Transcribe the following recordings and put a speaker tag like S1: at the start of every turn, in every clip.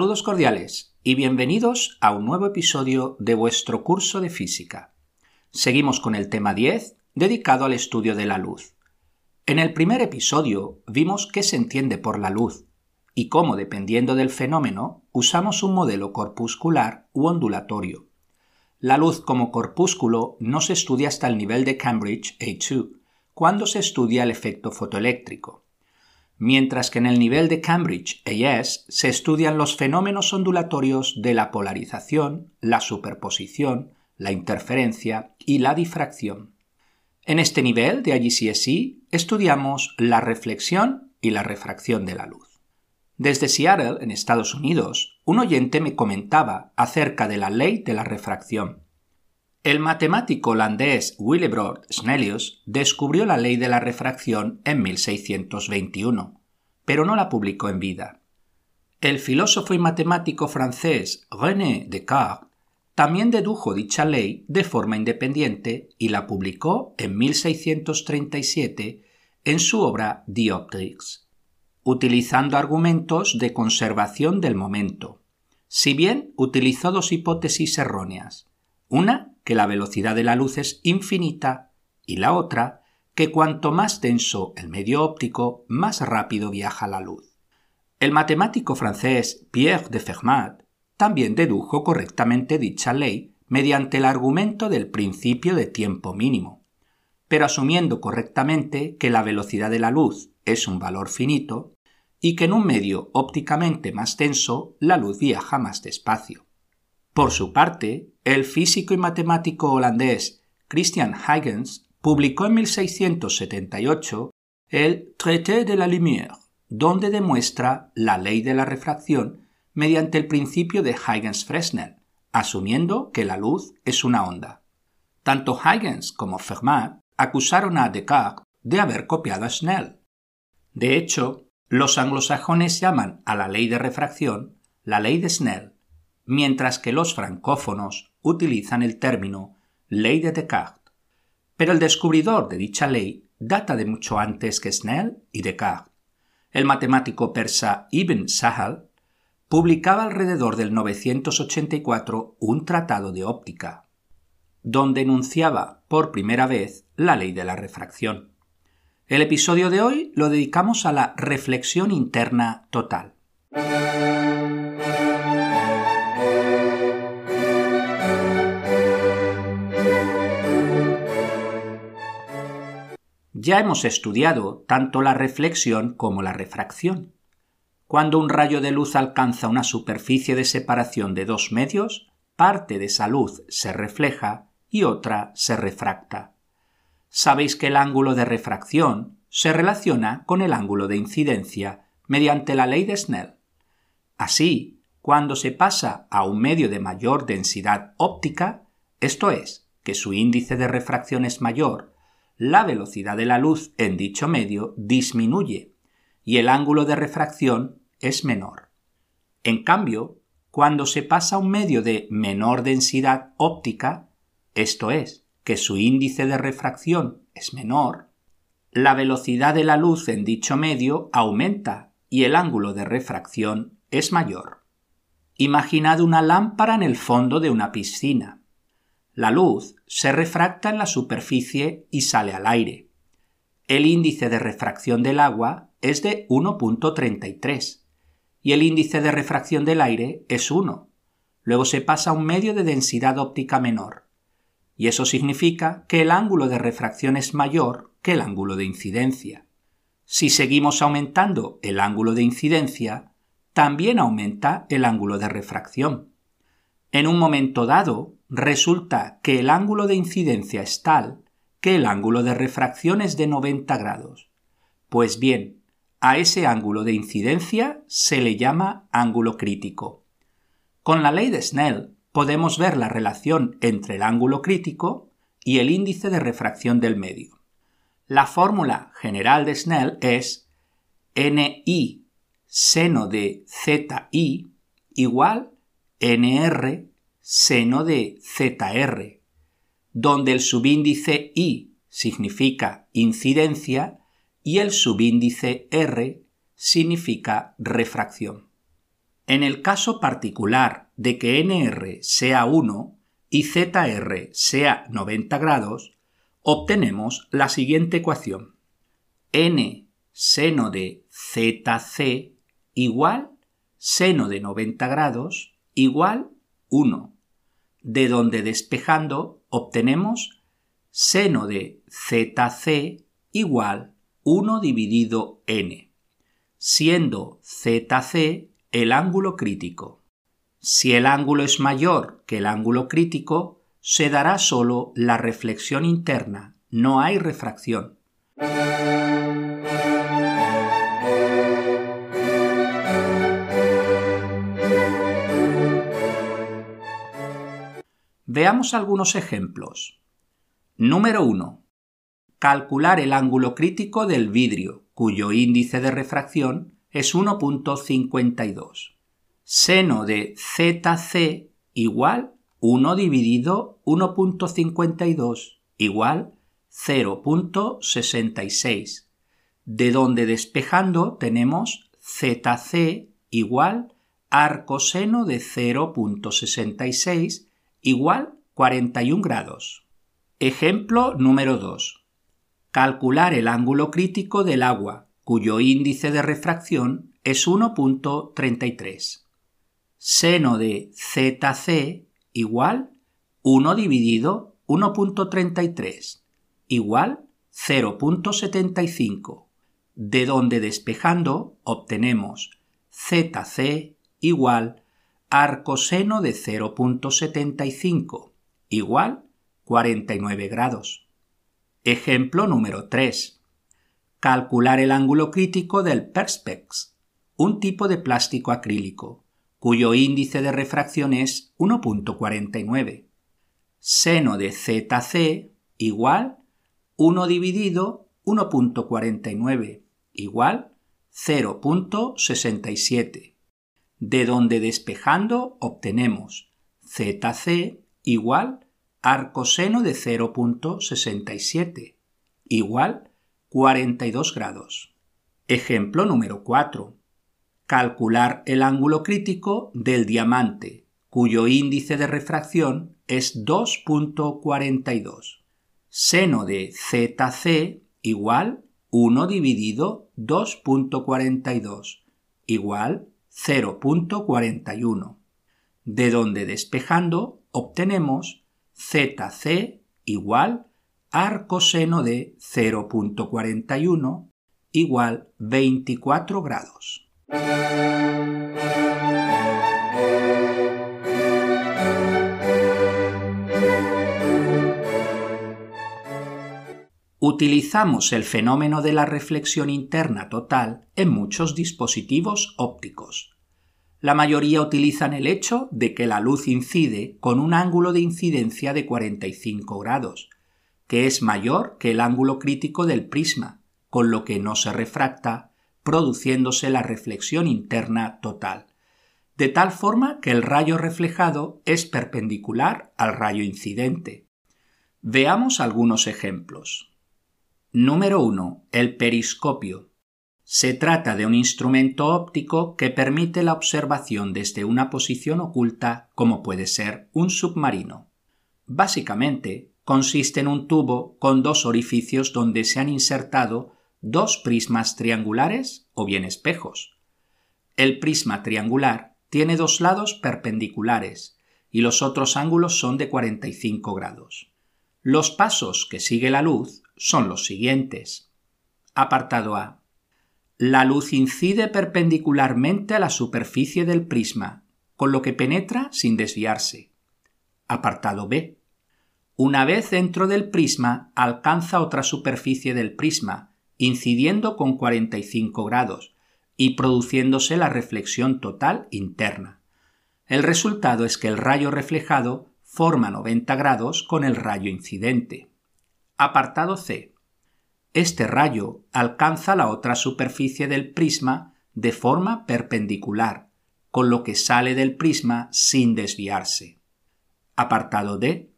S1: Saludos cordiales y bienvenidos a un nuevo episodio de vuestro curso de física. Seguimos con el tema 10, dedicado al estudio de la luz. En el primer episodio vimos qué se entiende por la luz y cómo, dependiendo del fenómeno, usamos un modelo corpuscular u ondulatorio. La luz como corpúsculo no se estudia hasta el nivel de Cambridge A2, cuando se estudia el efecto fotoeléctrico mientras que en el nivel de Cambridge AS se estudian los fenómenos ondulatorios de la polarización, la superposición, la interferencia y la difracción. En este nivel de IGCSE estudiamos la reflexión y la refracción de la luz. Desde Seattle, en Estados Unidos, un oyente me comentaba acerca de la ley de la refracción. El matemático holandés Willebrord Snellius descubrió la ley de la refracción en 1621, pero no la publicó en vida. El filósofo y matemático francés René Descartes también dedujo dicha ley de forma independiente y la publicó en 1637 en su obra Dioptrics, utilizando argumentos de conservación del momento, si bien utilizó dos hipótesis erróneas, una que la velocidad de la luz es infinita y la otra que cuanto más denso el medio óptico, más rápido viaja la luz. El matemático francés Pierre de Fermat también dedujo correctamente dicha ley mediante el argumento del principio de tiempo mínimo, pero asumiendo correctamente que la velocidad de la luz es un valor finito y que en un medio ópticamente más denso la luz viaja más despacio. Por su parte, el físico y matemático holandés Christian Huygens publicó en 1678 el Traité de la Lumière, donde demuestra la ley de la refracción mediante el principio de Huygens-Fresnel, asumiendo que la luz es una onda. Tanto Huygens como Fermat acusaron a Descartes de haber copiado a Snell. De hecho, los anglosajones llaman a la ley de refracción la ley de Snell mientras que los francófonos utilizan el término ley de Descartes. Pero el descubridor de dicha ley data de mucho antes que Snell y Descartes. El matemático persa Ibn Sahal publicaba alrededor del 984 un tratado de óptica, donde enunciaba por primera vez la ley de la refracción. El episodio de hoy lo dedicamos a la reflexión interna total. Ya hemos estudiado tanto la reflexión como la refracción. Cuando un rayo de luz alcanza una superficie de separación de dos medios, parte de esa luz se refleja y otra se refracta. Sabéis que el ángulo de refracción se relaciona con el ángulo de incidencia mediante la ley de Snell. Así, cuando se pasa a un medio de mayor densidad óptica, esto es, que su índice de refracción es mayor la velocidad de la luz en dicho medio disminuye y el ángulo de refracción es menor. En cambio, cuando se pasa a un medio de menor densidad óptica, esto es, que su índice de refracción es menor, la velocidad de la luz en dicho medio aumenta y el ángulo de refracción es mayor. Imaginad una lámpara en el fondo de una piscina. La luz se refracta en la superficie y sale al aire. El índice de refracción del agua es de 1.33 y el índice de refracción del aire es 1. Luego se pasa a un medio de densidad óptica menor. Y eso significa que el ángulo de refracción es mayor que el ángulo de incidencia. Si seguimos aumentando el ángulo de incidencia, también aumenta el ángulo de refracción. En un momento dado, resulta que el ángulo de incidencia es tal que el ángulo de refracción es de 90 grados. Pues bien, a ese ángulo de incidencia se le llama ángulo crítico. Con la ley de Snell podemos ver la relación entre el ángulo crítico y el índice de refracción del medio. La fórmula general de Snell es NI seno de ZI igual NR seno de ZR, donde el subíndice I significa incidencia y el subíndice R significa refracción. En el caso particular de que nr sea 1 y zr sea 90 grados, obtenemos la siguiente ecuación. n seno de zc igual seno de 90 grados igual 1, de donde despejando obtenemos seno de zc igual 1 dividido n, siendo zc el ángulo crítico. Si el ángulo es mayor que el ángulo crítico, se dará solo la reflexión interna, no hay refracción. Veamos algunos ejemplos. Número 1. Calcular el ángulo crítico del vidrio, cuyo índice de refracción es 1.52. Seno de ZC igual 1 dividido 1.52 igual 0.66, de donde despejando tenemos ZC igual arcoseno de 0.66 igual 41 grados. Ejemplo número 2. Calcular el ángulo crítico del agua, cuyo índice de refracción es 1.33. Seno de ZC igual 1 dividido 1.33 igual 0.75, de donde despejando obtenemos ZC igual arcoseno de 0.75 igual 49 grados. Ejemplo número 3. Calcular el ángulo crítico del Perspex, un tipo de plástico acrílico, cuyo índice de refracción es 1.49. Seno de ZC igual 1 dividido 1.49 igual 0.67 de donde despejando obtenemos ZC igual arcoseno de 0.67 igual 42 grados. Ejemplo número 4. Calcular el ángulo crítico del diamante, cuyo índice de refracción es 2.42. Seno de ZC igual 1 dividido 2.42 igual 0.41, de donde despejando obtenemos ZC igual arcoseno de 0.41 igual 24 grados. Utilizamos el fenómeno de la reflexión interna total en muchos dispositivos ópticos. La mayoría utilizan el hecho de que la luz incide con un ángulo de incidencia de 45 grados, que es mayor que el ángulo crítico del prisma, con lo que no se refracta, produciéndose la reflexión interna total, de tal forma que el rayo reflejado es perpendicular al rayo incidente. Veamos algunos ejemplos. Número 1. El periscopio. Se trata de un instrumento óptico que permite la observación desde una posición oculta como puede ser un submarino. Básicamente, consiste en un tubo con dos orificios donde se han insertado dos prismas triangulares o bien espejos. El prisma triangular tiene dos lados perpendiculares y los otros ángulos son de 45 grados. Los pasos que sigue la luz son los siguientes. Apartado A. La luz incide perpendicularmente a la superficie del prisma, con lo que penetra sin desviarse. Apartado B. Una vez dentro del prisma, alcanza otra superficie del prisma, incidiendo con 45 grados y produciéndose la reflexión total interna. El resultado es que el rayo reflejado forma 90 grados con el rayo incidente. Apartado C. Este rayo alcanza la otra superficie del prisma de forma perpendicular, con lo que sale del prisma sin desviarse. Apartado D.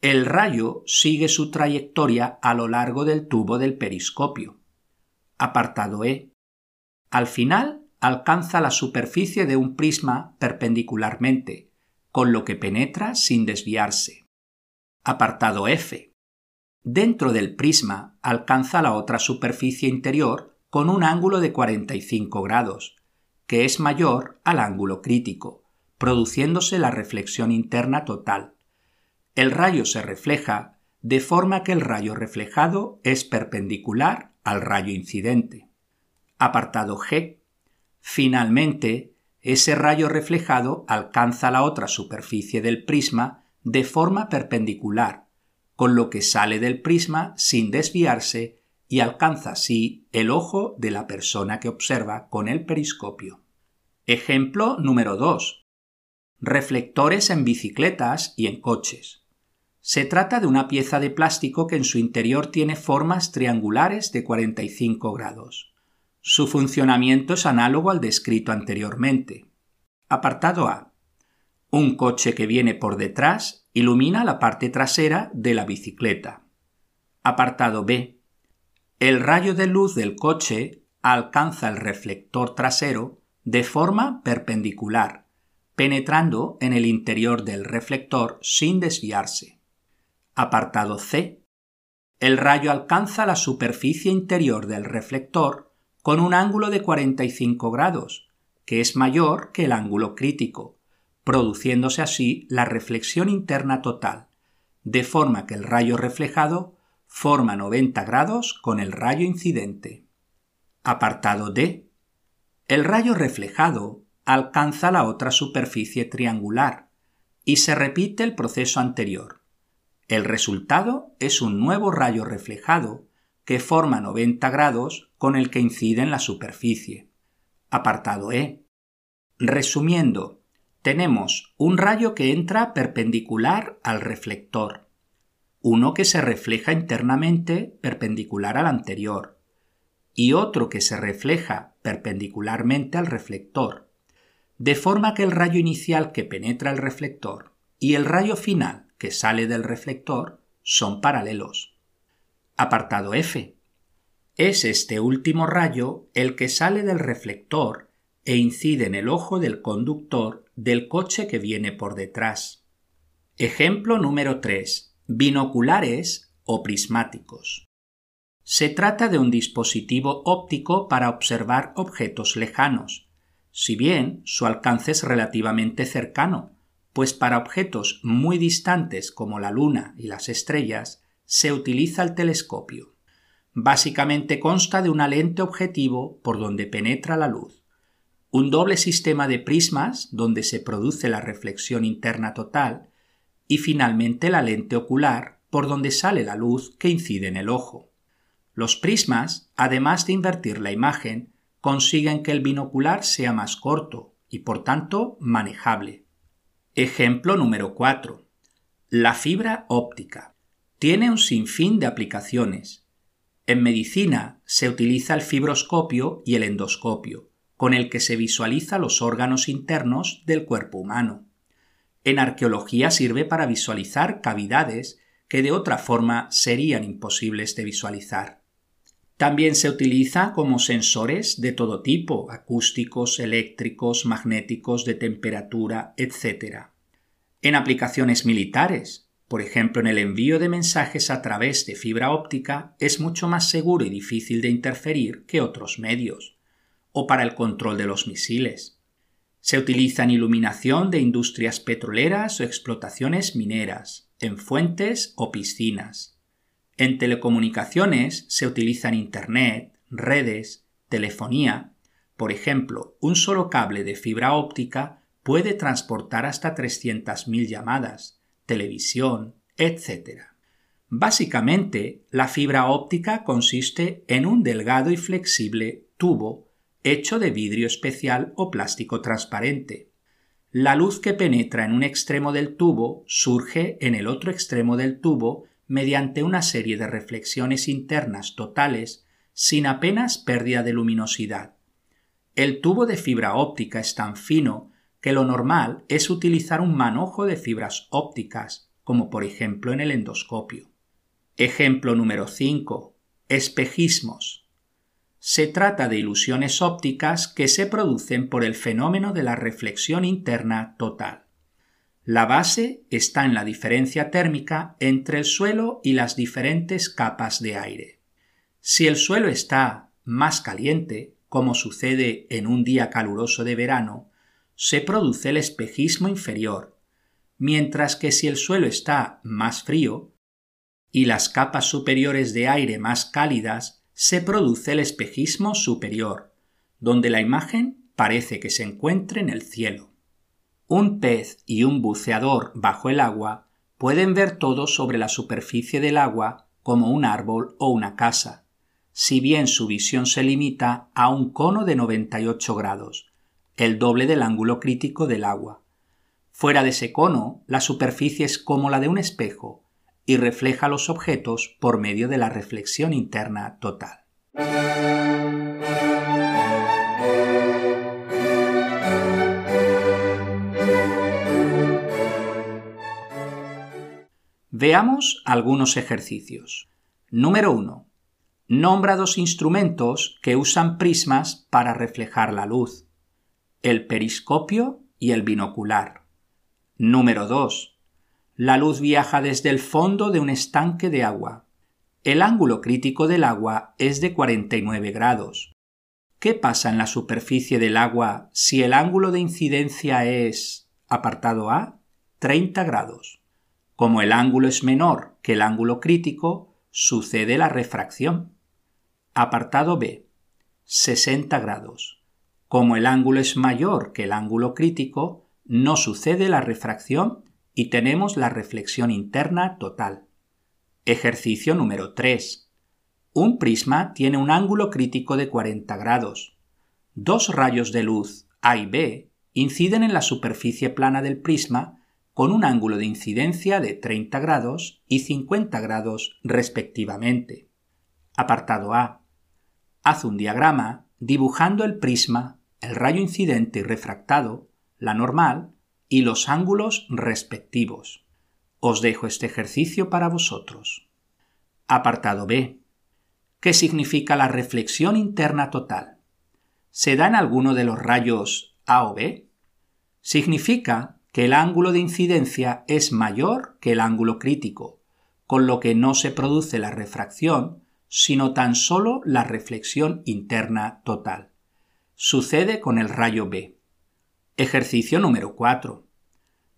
S1: El rayo sigue su trayectoria a lo largo del tubo del periscopio. Apartado E. Al final alcanza la superficie de un prisma perpendicularmente, con lo que penetra sin desviarse. Apartado F. Dentro del prisma alcanza la otra superficie interior con un ángulo de 45 grados, que es mayor al ángulo crítico, produciéndose la reflexión interna total. El rayo se refleja de forma que el rayo reflejado es perpendicular al rayo incidente. Apartado G. Finalmente, ese rayo reflejado alcanza la otra superficie del prisma de forma perpendicular, con lo que sale del prisma sin desviarse y alcanza así el ojo de la persona que observa con el periscopio. Ejemplo número 2. Reflectores en bicicletas y en coches. Se trata de una pieza de plástico que en su interior tiene formas triangulares de 45 grados. Su funcionamiento es análogo al descrito anteriormente. Apartado A. Un coche que viene por detrás ilumina la parte trasera de la bicicleta. Apartado B. El rayo de luz del coche alcanza el reflector trasero de forma perpendicular, penetrando en el interior del reflector sin desviarse. Apartado C. El rayo alcanza la superficie interior del reflector con un ángulo de 45 grados, que es mayor que el ángulo crítico, produciéndose así la reflexión interna total, de forma que el rayo reflejado forma 90 grados con el rayo incidente. Apartado D. El rayo reflejado alcanza la otra superficie triangular y se repite el proceso anterior. El resultado es un nuevo rayo reflejado que forma 90 grados con el que incide en la superficie. Apartado E. Resumiendo, tenemos un rayo que entra perpendicular al reflector, uno que se refleja internamente perpendicular al anterior y otro que se refleja perpendicularmente al reflector, de forma que el rayo inicial que penetra el reflector y el rayo final que sale del reflector son paralelos. Apartado F. Es este último rayo el que sale del reflector e incide en el ojo del conductor del coche que viene por detrás. Ejemplo número 3. Binoculares o prismáticos. Se trata de un dispositivo óptico para observar objetos lejanos, si bien su alcance es relativamente cercano, pues para objetos muy distantes como la Luna y las estrellas se utiliza el telescopio. Básicamente consta de una lente objetivo por donde penetra la luz, un doble sistema de prismas donde se produce la reflexión interna total y finalmente la lente ocular por donde sale la luz que incide en el ojo. Los prismas, además de invertir la imagen, consiguen que el binocular sea más corto y por tanto manejable. Ejemplo número 4. La fibra óptica. Tiene un sinfín de aplicaciones. En medicina se utiliza el fibroscopio y el endoscopio, con el que se visualiza los órganos internos del cuerpo humano. En arqueología sirve para visualizar cavidades que de otra forma serían imposibles de visualizar. También se utiliza como sensores de todo tipo, acústicos, eléctricos, magnéticos, de temperatura, etc. En aplicaciones militares, por ejemplo en el envío de mensajes a través de fibra óptica, es mucho más seguro y difícil de interferir que otros medios, o para el control de los misiles. Se utiliza en iluminación de industrias petroleras o explotaciones mineras, en fuentes o piscinas. En telecomunicaciones se utiliza en Internet, redes, telefonía. Por ejemplo, un solo cable de fibra óptica puede transportar hasta 300.000 llamadas, televisión, etc. Básicamente, la fibra óptica consiste en un delgado y flexible tubo hecho de vidrio especial o plástico transparente. La luz que penetra en un extremo del tubo surge en el otro extremo del tubo mediante una serie de reflexiones internas totales sin apenas pérdida de luminosidad. El tubo de fibra óptica es tan fino que lo normal es utilizar un manojo de fibras ópticas, como por ejemplo en el endoscopio. Ejemplo número 5. Espejismos. Se trata de ilusiones ópticas que se producen por el fenómeno de la reflexión interna total. La base está en la diferencia térmica entre el suelo y las diferentes capas de aire. Si el suelo está más caliente, como sucede en un día caluroso de verano, se produce el espejismo inferior, mientras que si el suelo está más frío y las capas superiores de aire más cálidas, se produce el espejismo superior, donde la imagen parece que se encuentre en el cielo. Un pez y un buceador bajo el agua pueden ver todo sobre la superficie del agua como un árbol o una casa, si bien su visión se limita a un cono de 98 grados, el doble del ángulo crítico del agua. Fuera de ese cono, la superficie es como la de un espejo y refleja los objetos por medio de la reflexión interna total. Veamos algunos ejercicios. Número 1. Nombra dos instrumentos que usan prismas para reflejar la luz. El periscopio y el binocular. Número 2. La luz viaja desde el fondo de un estanque de agua. El ángulo crítico del agua es de 49 grados. ¿Qué pasa en la superficie del agua si el ángulo de incidencia es, apartado A, 30 grados? Como el ángulo es menor que el ángulo crítico, sucede la refracción. Apartado B. 60 grados. Como el ángulo es mayor que el ángulo crítico, no sucede la refracción y tenemos la reflexión interna total. Ejercicio número 3. Un prisma tiene un ángulo crítico de 40 grados. Dos rayos de luz A y B inciden en la superficie plana del prisma con un ángulo de incidencia de 30 grados y 50 grados respectivamente. Apartado A haz un diagrama dibujando el prisma, el rayo incidente y refractado, la normal y los ángulos respectivos. Os dejo este ejercicio para vosotros. Apartado B. ¿Qué significa la reflexión interna total? ¿Se da en alguno de los rayos A o B? Significa que el ángulo de incidencia es mayor que el ángulo crítico, con lo que no se produce la refracción sino tan solo la reflexión interna total. Sucede con el rayo B. Ejercicio número 4.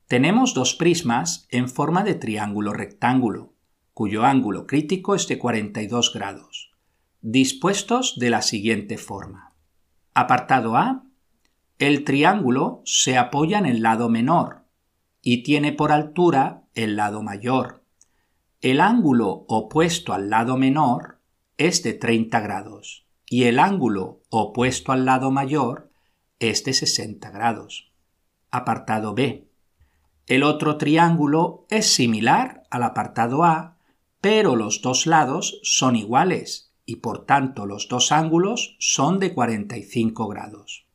S1: Tenemos dos prismas en forma de triángulo rectángulo, cuyo ángulo crítico es de 42 grados, dispuestos de la siguiente forma. Apartado A. El triángulo se apoya en el lado menor y tiene por altura el lado mayor. El ángulo opuesto al lado menor es de 30 grados y el ángulo opuesto al lado mayor es de 60 grados. Apartado B. El otro triángulo es similar al apartado A, pero los dos lados son iguales y por tanto los dos ángulos son de 45 grados.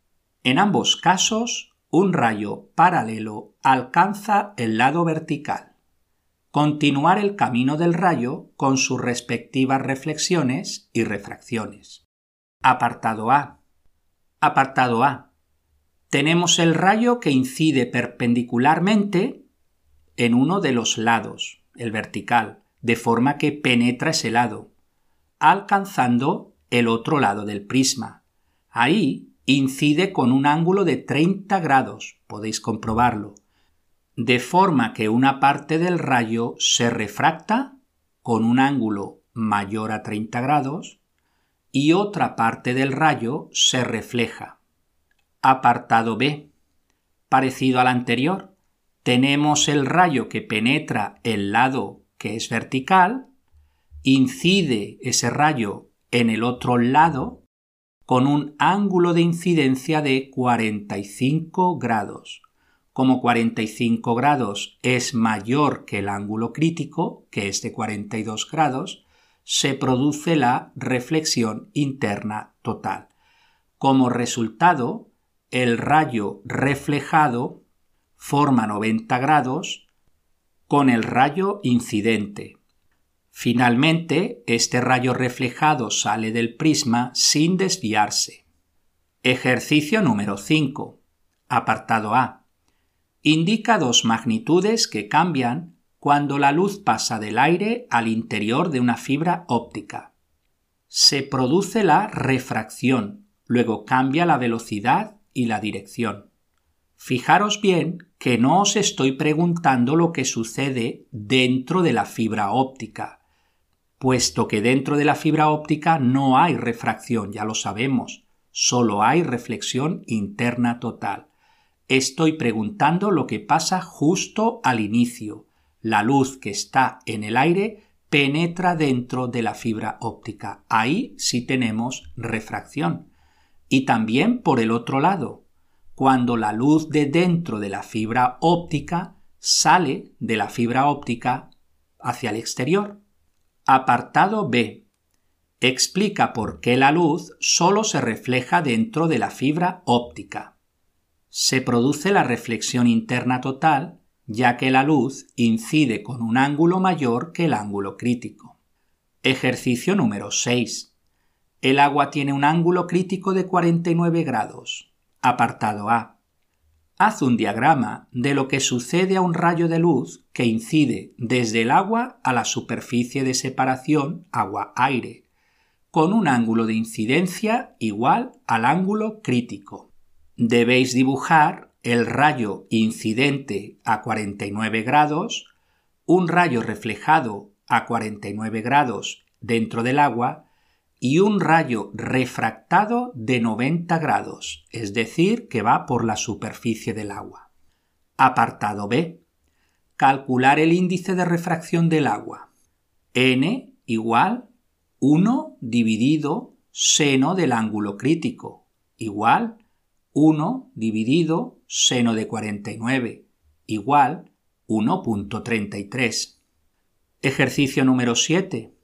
S1: En ambos casos, un rayo paralelo alcanza el lado vertical continuar el camino del rayo con sus respectivas reflexiones y refracciones. Apartado A. Apartado A. Tenemos el rayo que incide perpendicularmente en uno de los lados, el vertical, de forma que penetra ese lado, alcanzando el otro lado del prisma. Ahí incide con un ángulo de 30 grados, podéis comprobarlo, de forma que una parte del rayo se refracta con un ángulo mayor a 30 grados y otra parte del rayo se refleja. Apartado B. Parecido al anterior, tenemos el rayo que penetra el lado que es vertical, incide ese rayo en el otro lado con un ángulo de incidencia de 45 grados como 45 grados es mayor que el ángulo crítico, que es de 42 grados, se produce la reflexión interna total. Como resultado, el rayo reflejado forma 90 grados con el rayo incidente. Finalmente, este rayo reflejado sale del prisma sin desviarse. Ejercicio número 5. Apartado A. Indica dos magnitudes que cambian cuando la luz pasa del aire al interior de una fibra óptica. Se produce la refracción, luego cambia la velocidad y la dirección. Fijaros bien que no os estoy preguntando lo que sucede dentro de la fibra óptica puesto que dentro de la fibra óptica no hay refracción, ya lo sabemos, solo hay reflexión interna total. Estoy preguntando lo que pasa justo al inicio. La luz que está en el aire penetra dentro de la fibra óptica. Ahí sí tenemos refracción. Y también por el otro lado, cuando la luz de dentro de la fibra óptica sale de la fibra óptica hacia el exterior. Apartado B. Explica por qué la luz solo se refleja dentro de la fibra óptica. Se produce la reflexión interna total, ya que la luz incide con un ángulo mayor que el ángulo crítico. Ejercicio número 6. El agua tiene un ángulo crítico de 49 grados. Apartado A. Haz un diagrama de lo que sucede a un rayo de luz que incide desde el agua a la superficie de separación agua-aire, con un ángulo de incidencia igual al ángulo crítico. Debéis dibujar el rayo incidente a 49 grados, un rayo reflejado a 49 grados dentro del agua y un rayo refractado de 90 grados, es decir, que va por la superficie del agua. Apartado B. Calcular el índice de refracción del agua. n igual 1 dividido seno del ángulo crítico, igual 1 dividido seno de 49, igual 1.33. Ejercicio número 7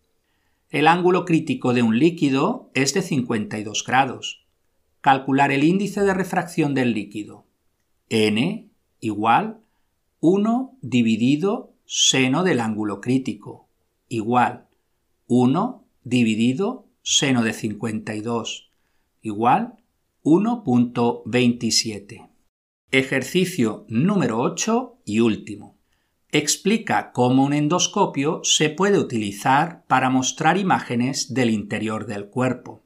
S1: el ángulo crítico de un líquido es de 52 grados. Calcular el índice de refracción del líquido. n igual 1 dividido seno del ángulo crítico igual 1 dividido seno de 52 igual 1.27. Ejercicio número 8 y último explica cómo un endoscopio se puede utilizar para mostrar imágenes del interior del cuerpo.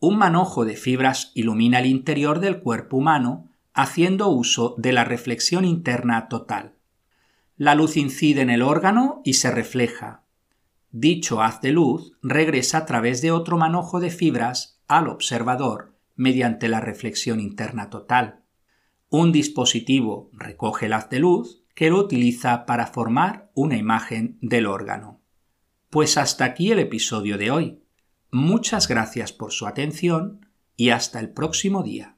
S1: Un manojo de fibras ilumina el interior del cuerpo humano haciendo uso de la reflexión interna total. La luz incide en el órgano y se refleja. Dicho haz de luz regresa a través de otro manojo de fibras al observador mediante la reflexión interna total. Un dispositivo recoge el haz de luz que lo utiliza para formar una imagen del órgano. Pues hasta aquí el episodio de hoy. Muchas gracias por su atención y hasta el próximo día.